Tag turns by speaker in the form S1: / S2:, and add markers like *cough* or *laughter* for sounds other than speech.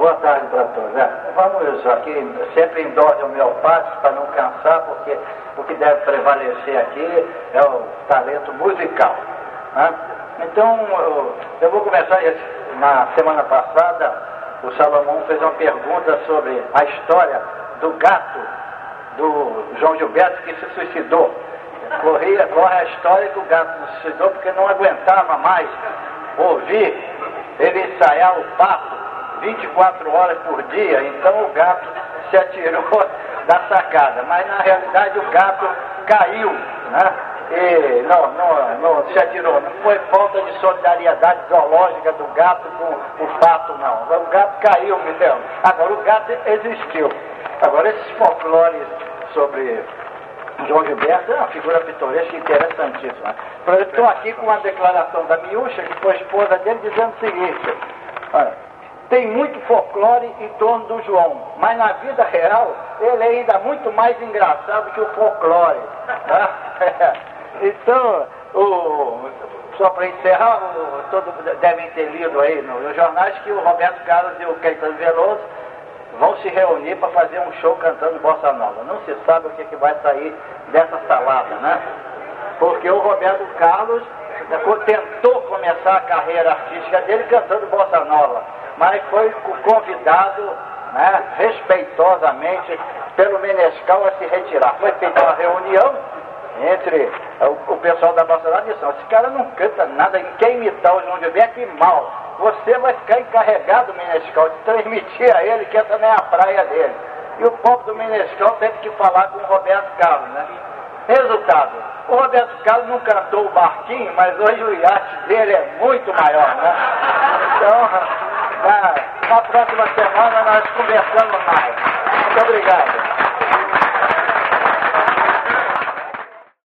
S1: Boa tarde para todos. É, vamos aqui, sempre em dose homeopática para não cansar, porque o que deve prevalecer aqui é o talento musical. Né? Então, eu, eu vou começar. Na semana passada, o Salomão fez uma pergunta sobre a história do gato do João Gilberto que se suicidou. Corria, corre a história que o gato se suicidou porque não aguentava mais ouvir ele ensaiar o papo 24 horas por dia, então o gato se atirou *laughs* da sacada. Mas na realidade o gato caiu, né? E não, não, não se atirou. Não foi falta de solidariedade zoológica do gato com o fato, não. O gato caiu, me deu. Agora o gato existiu. Agora esses folclores sobre João Gilberto é uma figura pitoresca interessantíssima. Eu estou aqui com uma declaração da Miúcha, que foi esposa dele, dizendo o seguinte. Olha, tem muito folclore em torno do João, mas na vida real ele é ainda muito mais engraçado que o folclore. Tá? *laughs* então, o, só para encerrar, todos devem ter lido aí nos jornais que o Roberto Carlos e o Caetano Veloso vão se reunir para fazer um show cantando Bossa Nova. Não se sabe o que, que vai sair dessa salada, né? Porque o Roberto Carlos tentou começar a carreira artística dele cantando Bossa Nova mas foi convidado né, respeitosamente pelo Menescal a se retirar. Foi feita uma reunião entre o, o pessoal da nossa nação. Esse cara não canta nada, quer imitar o João Gilberto, que mal. Você vai ficar encarregado, Menescal, de transmitir a ele que essa não é a praia dele. E o povo do Menescal teve que falar com o Roberto Carlos, né? Resultado, o Roberto Carlos não cantou o barquinho, mas hoje o iate dele é muito maior, né? Então, na, na próxima semana nós conversamos mais. Muito obrigado.